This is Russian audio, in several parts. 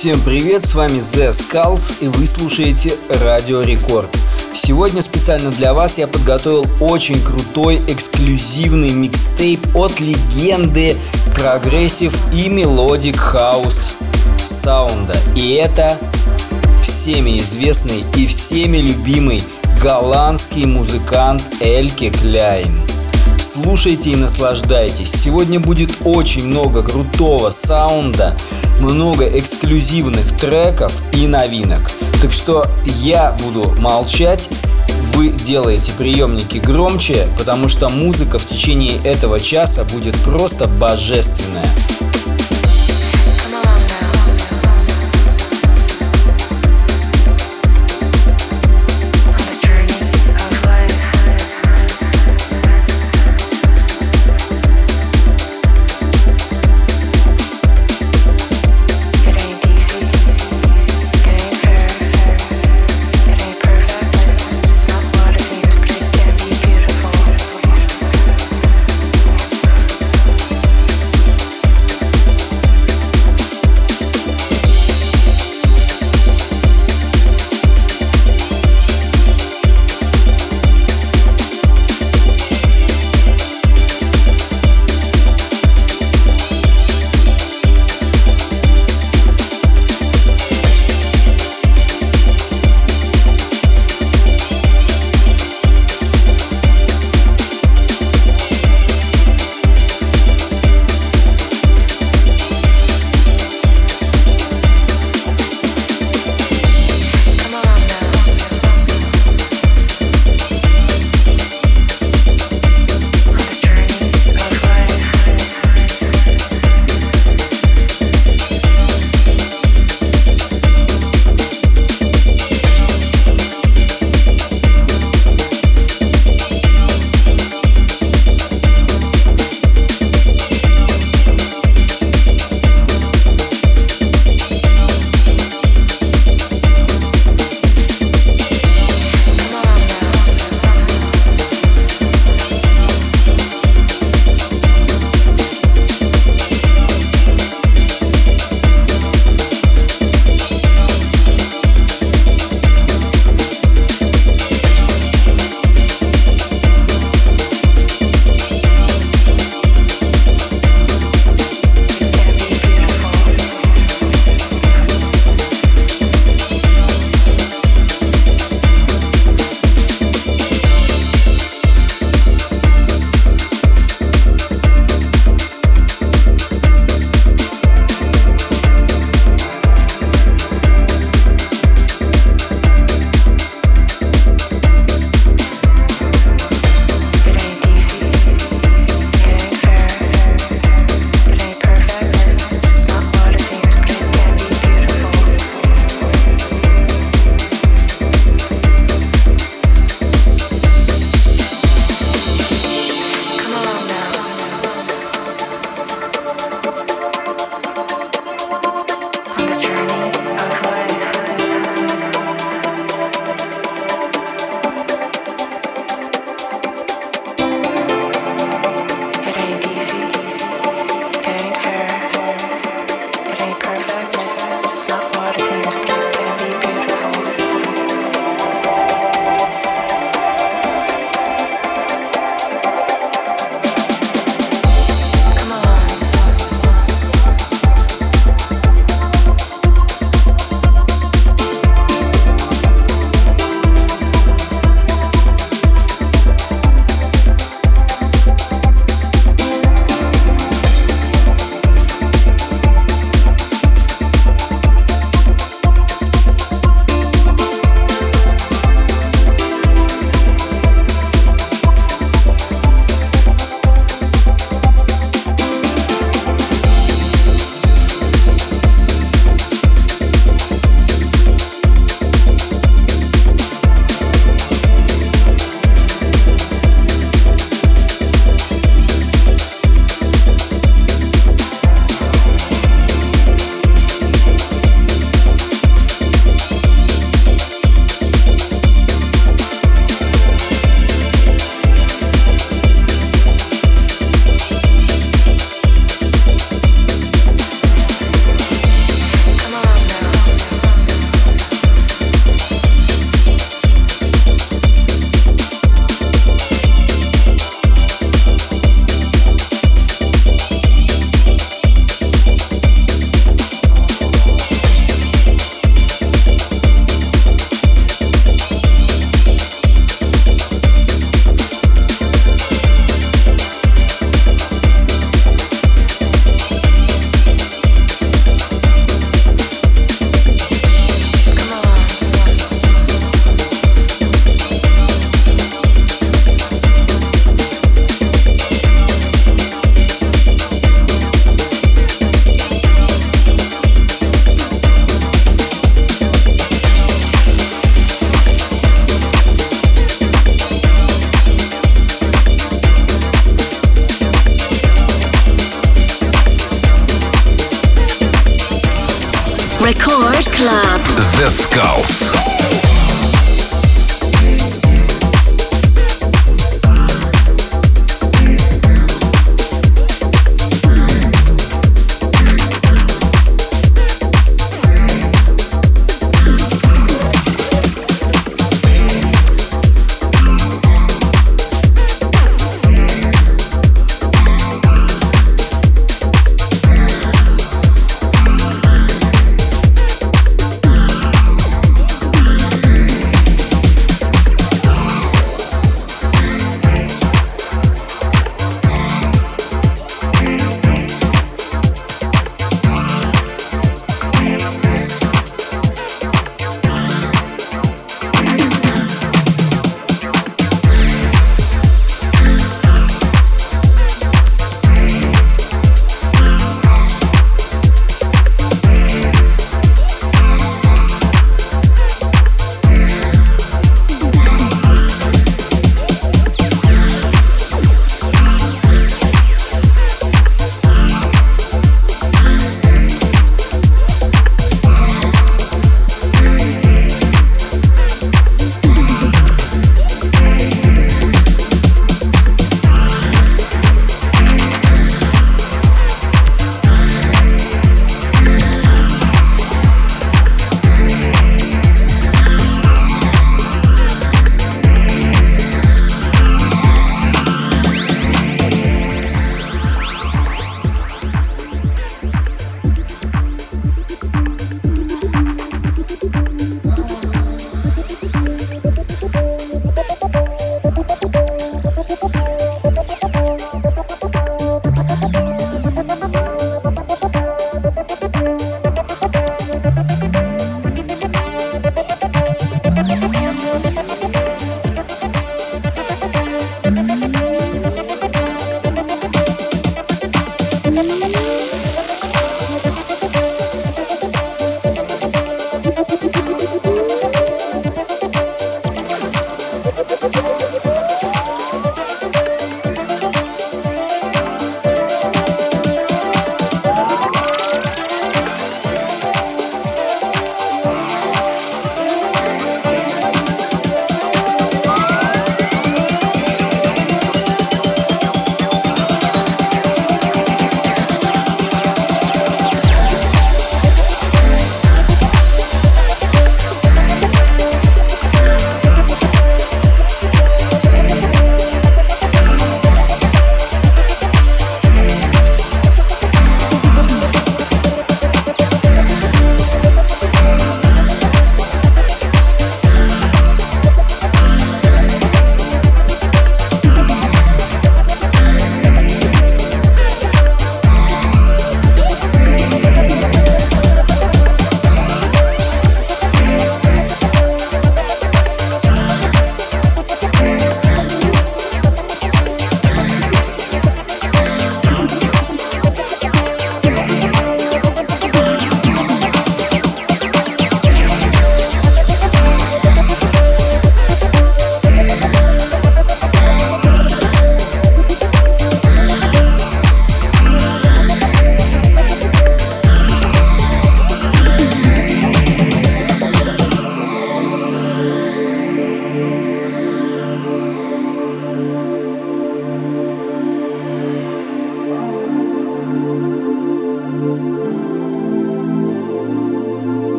Всем привет, с вами The Skulls и вы слушаете Радио Рекорд. Сегодня специально для вас я подготовил очень крутой эксклюзивный микстейп от легенды progressive и melodic house саунда. И это всеми известный и всеми любимый голландский музыкант Eelke Kleijn. Слушайте и наслаждайтесь. Сегодня будет очень много крутого саунда, много эксклюзивных треков и новинок. Так что я буду молчать, вы делаете приемники громче, потому что музыка в течение этого часа будет просто божественная.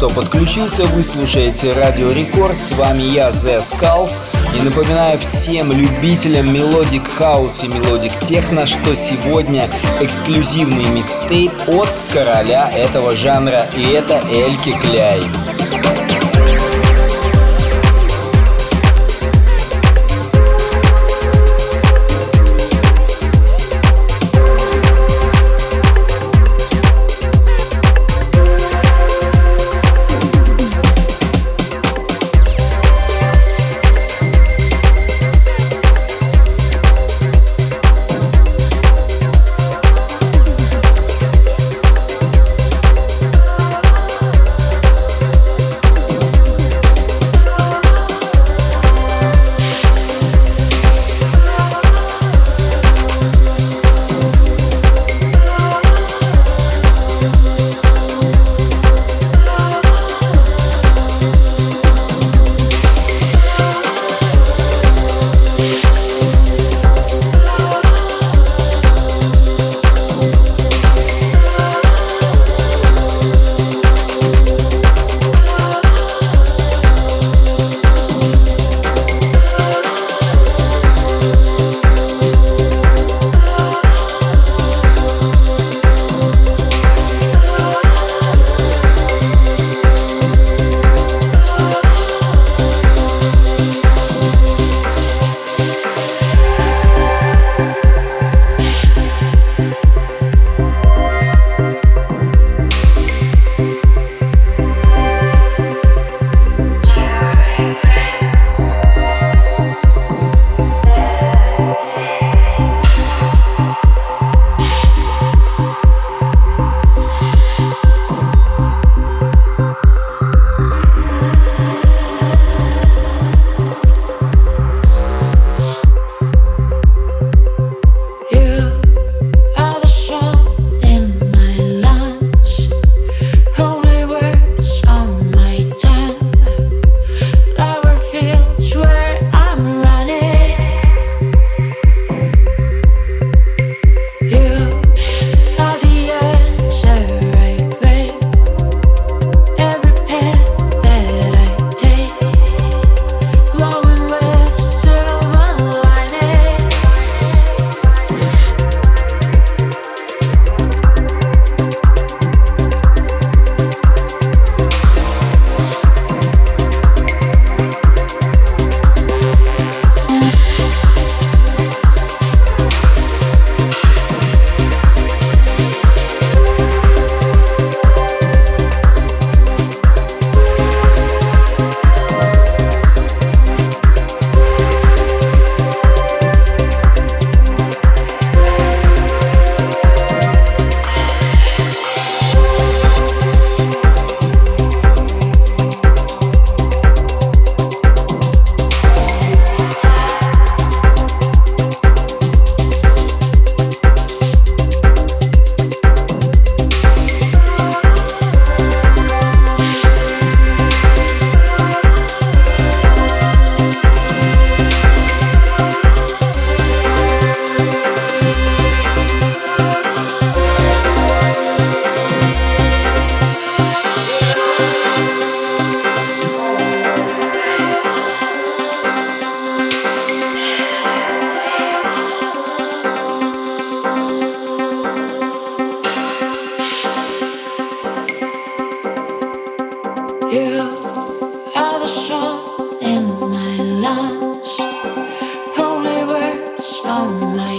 Что подключился, вы слушаете Радио Рекорд, с вами я, The Skulls, и напоминаю всем любителям melodic house и melodic techno, что сегодня эксклюзивный микстейп от короля этого жанра, и это Eelke Kleijn. Oh my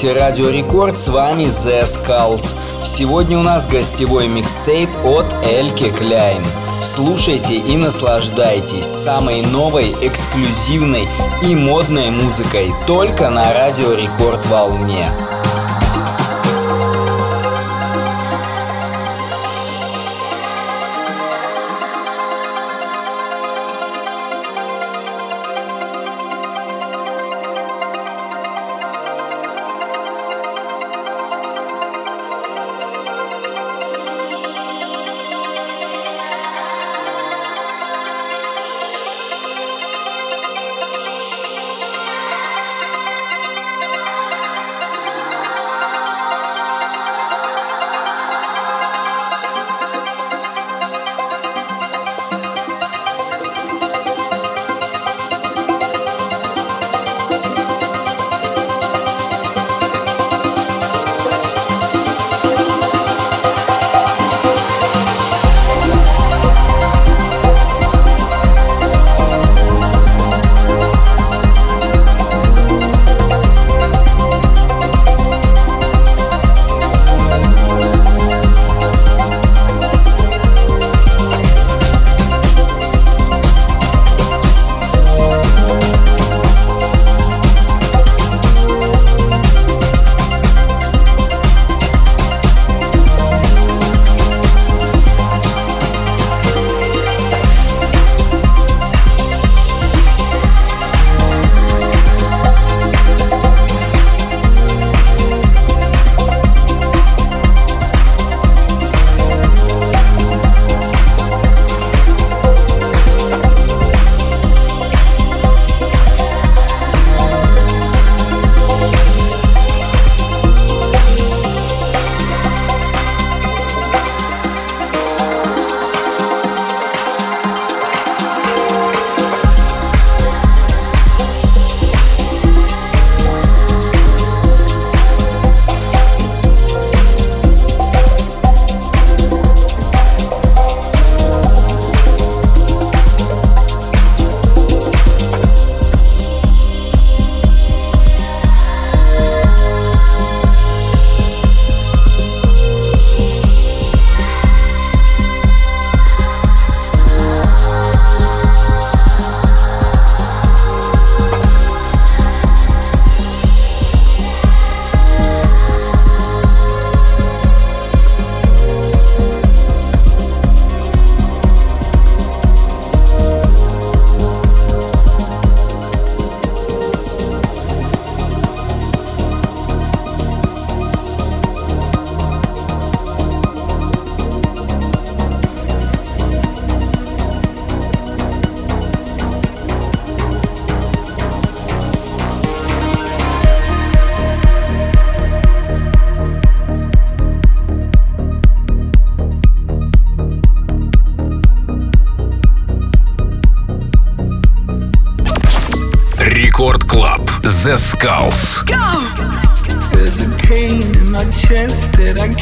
слушаете Радио Рекорд, с вами The Skulls. Сегодня у нас гостевой микстейп от Эльке Кляйн. Слушайте и наслаждайтесь самой новой, эксклюзивной и модной музыкой только на Радио Рекорд волне.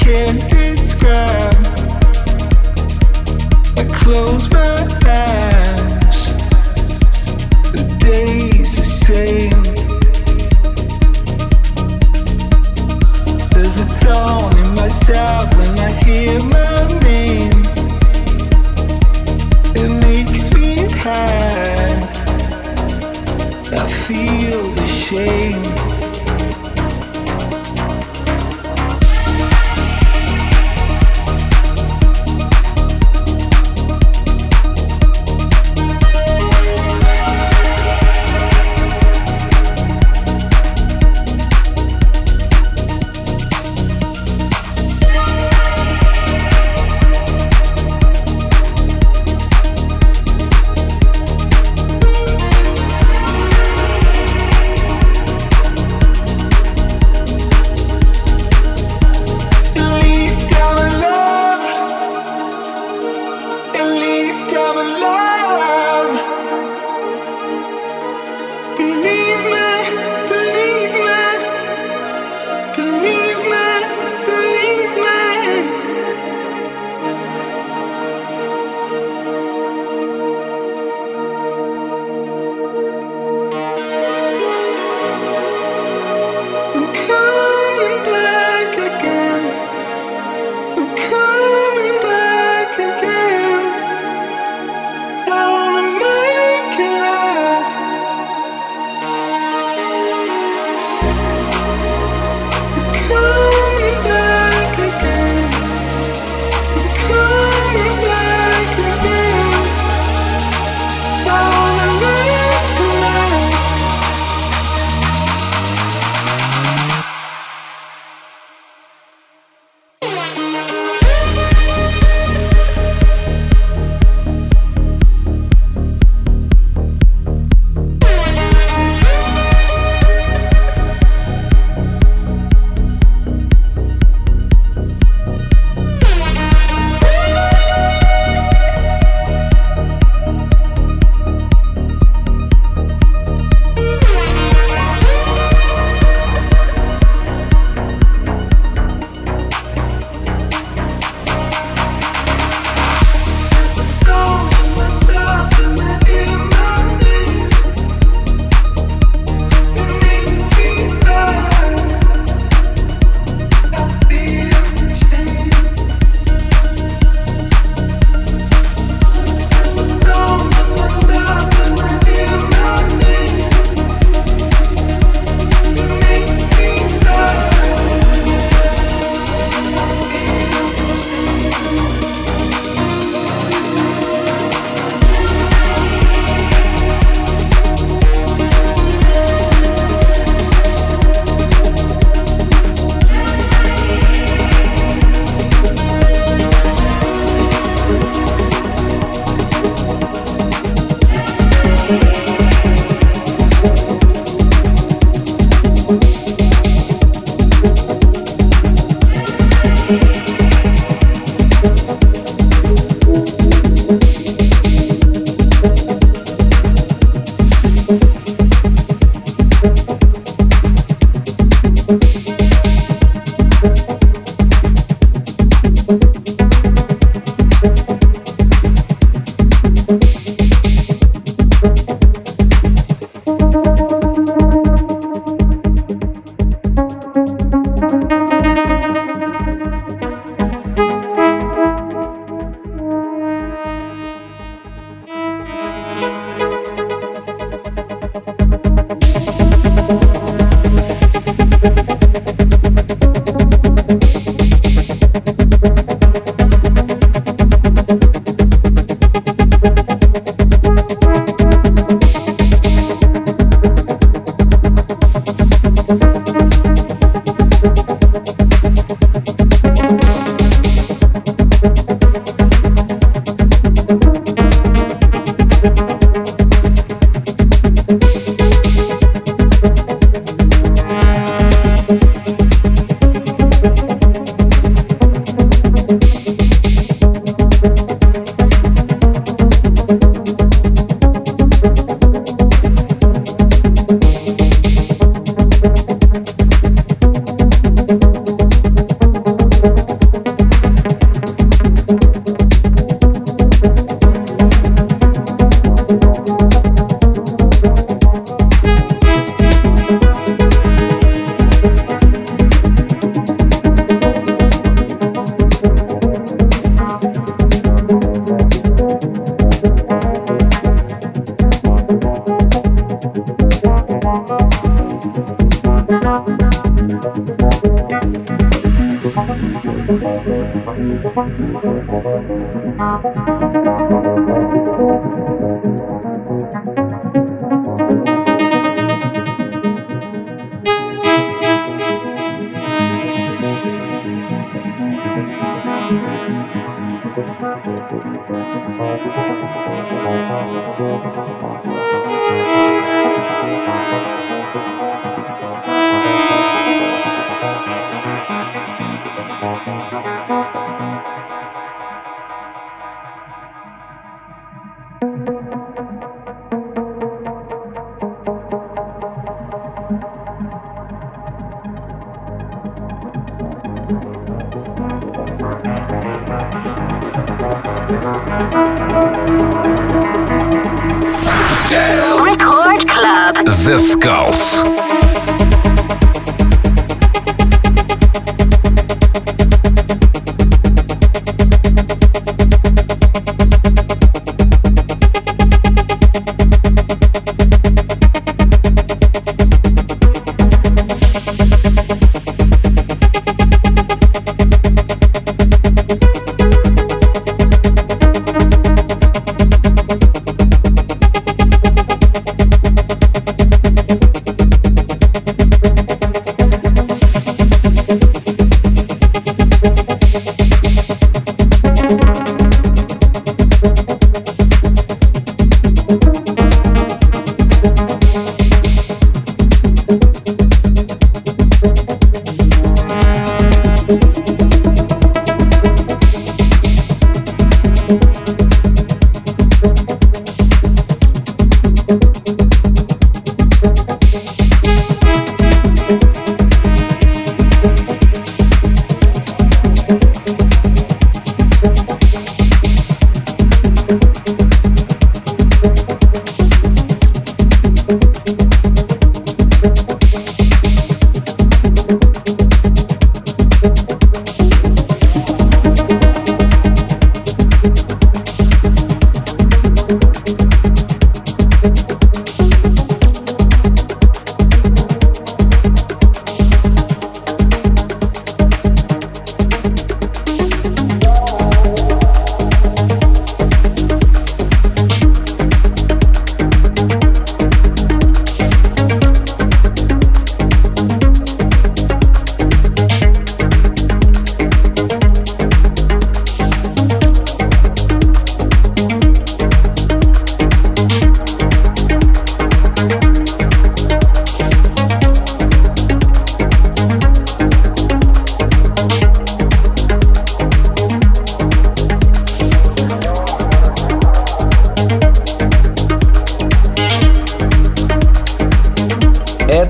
Can't describe. I close my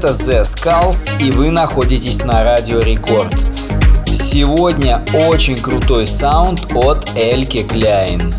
Это The Skulls, и вы находитесь на Радио Рекорд. Сегодня очень крутой саунд от Эльки Кляйн.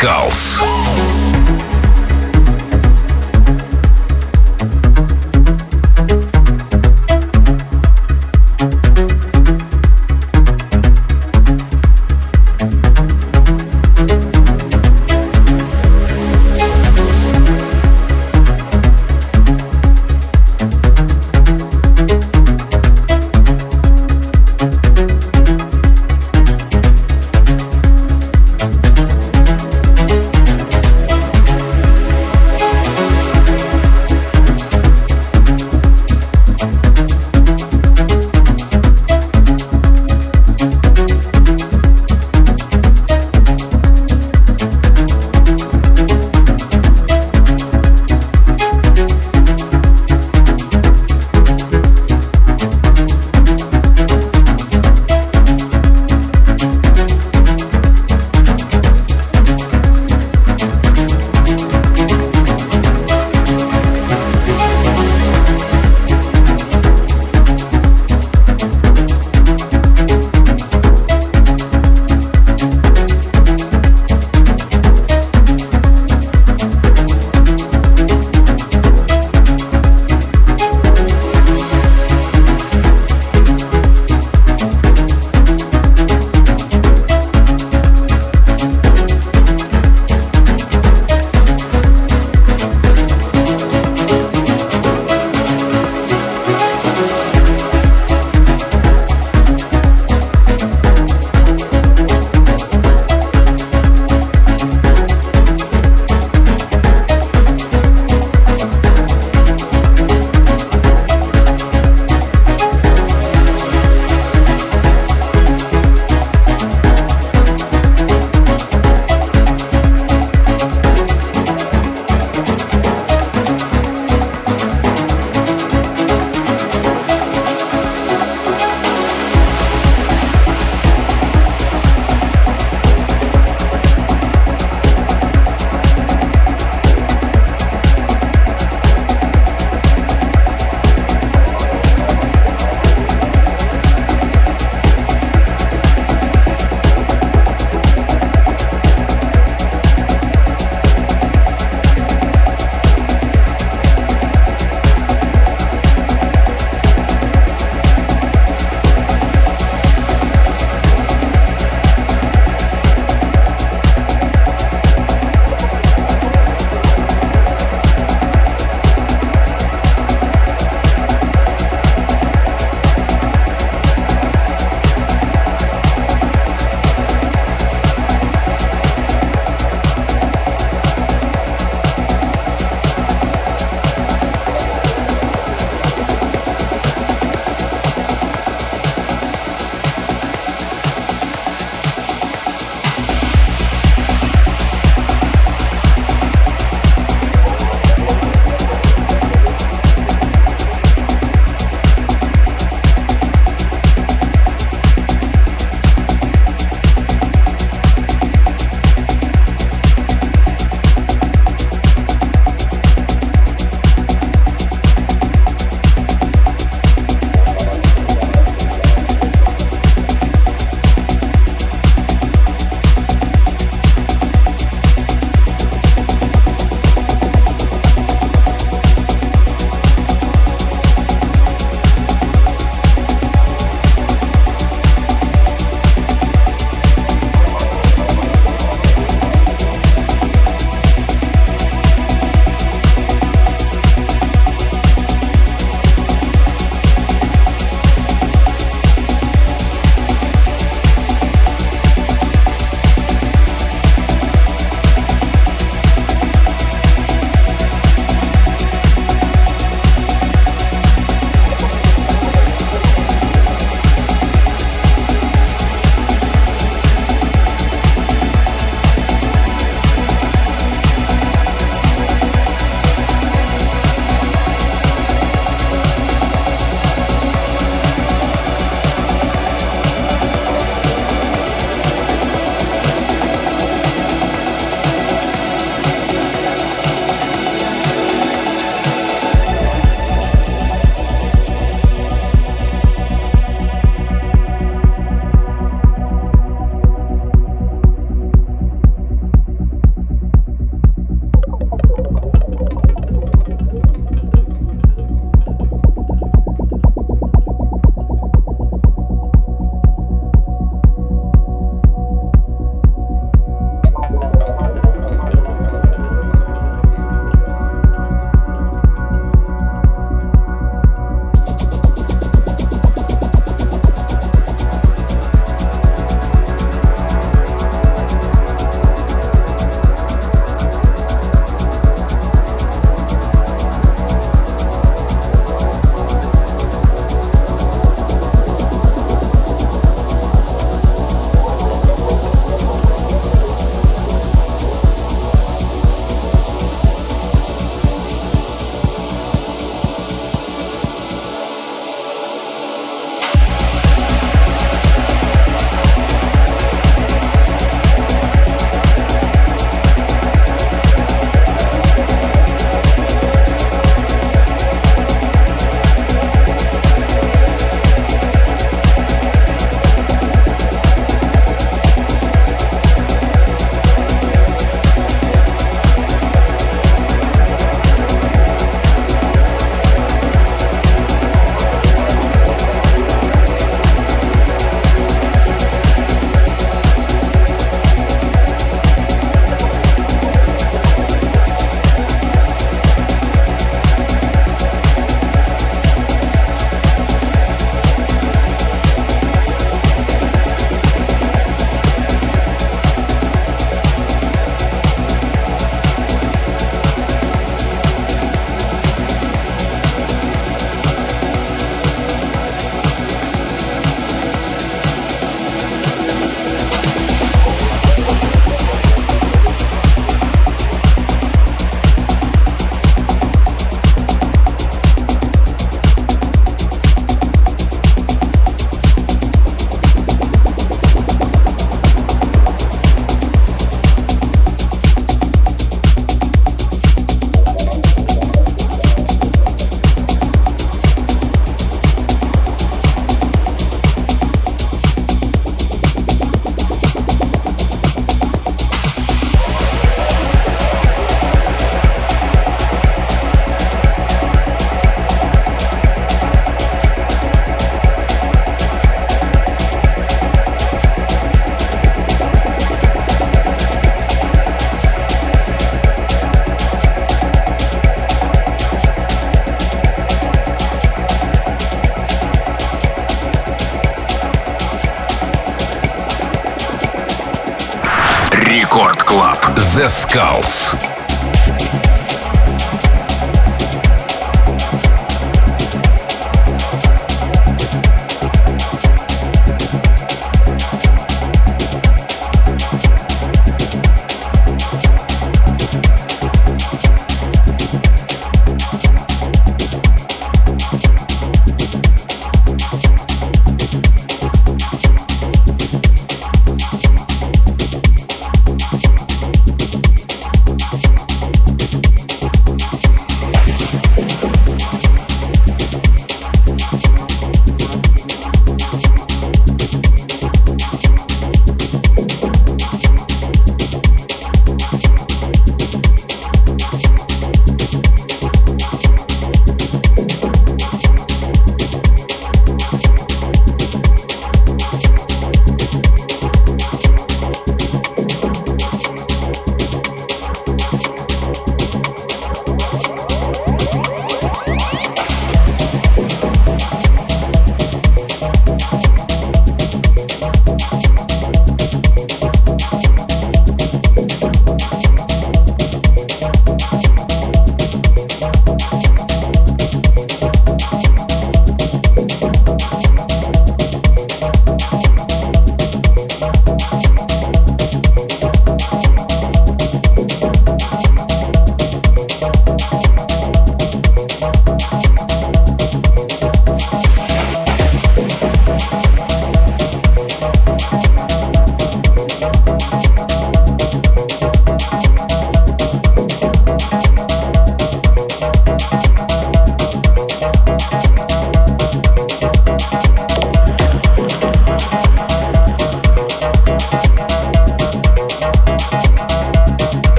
Calce.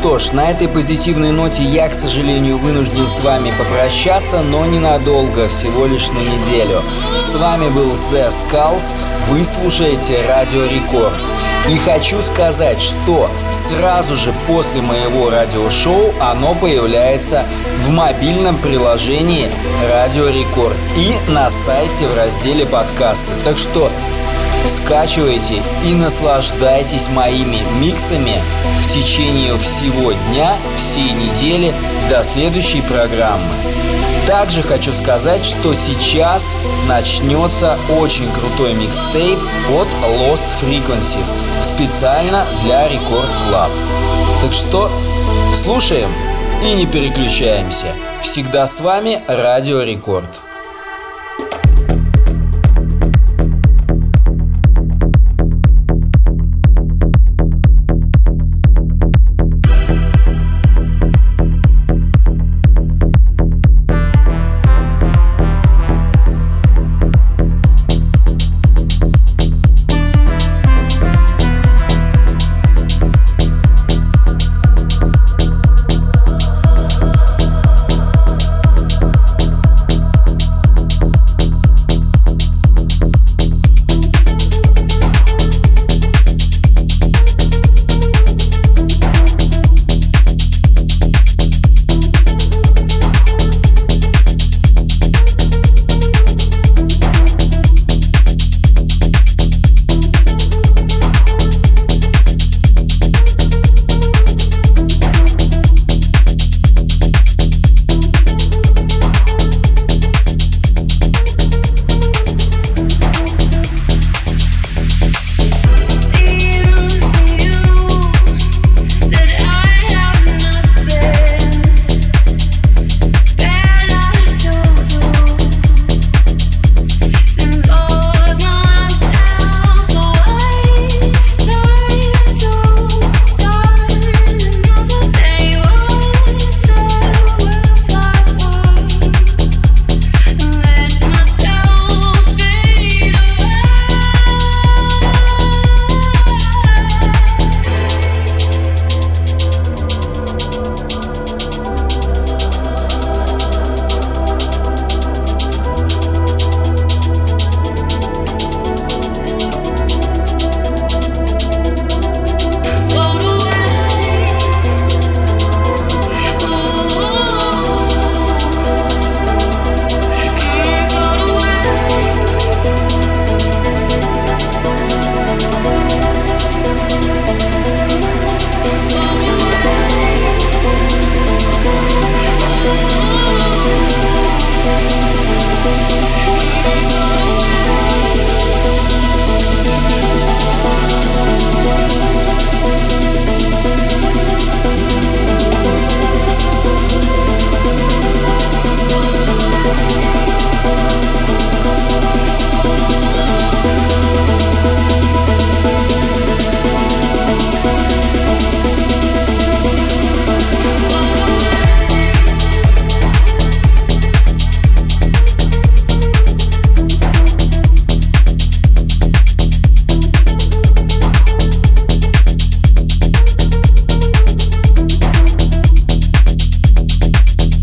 Что ж, на этой позитивной ноте я, к сожалению, вынужден с вами попрощаться, но ненадолго, всего лишь на неделю. С вами был The Skulls, вы слушаете Радио Рекорд. И хочу сказать, что сразу же после моего радиошоу оно появляется в мобильном приложении Радио Рекорд и на сайте в разделе подкасты. Так что Скачивайте и наслаждайтесь моими миксами в течение всего дня, всей недели до следующей программы. Также хочу сказать, что сейчас начнется очень крутой микстейп от Lost Frequencies специально для Record Club. Так что слушаем и не переключаемся. Всегда с вами Радио Рекорд.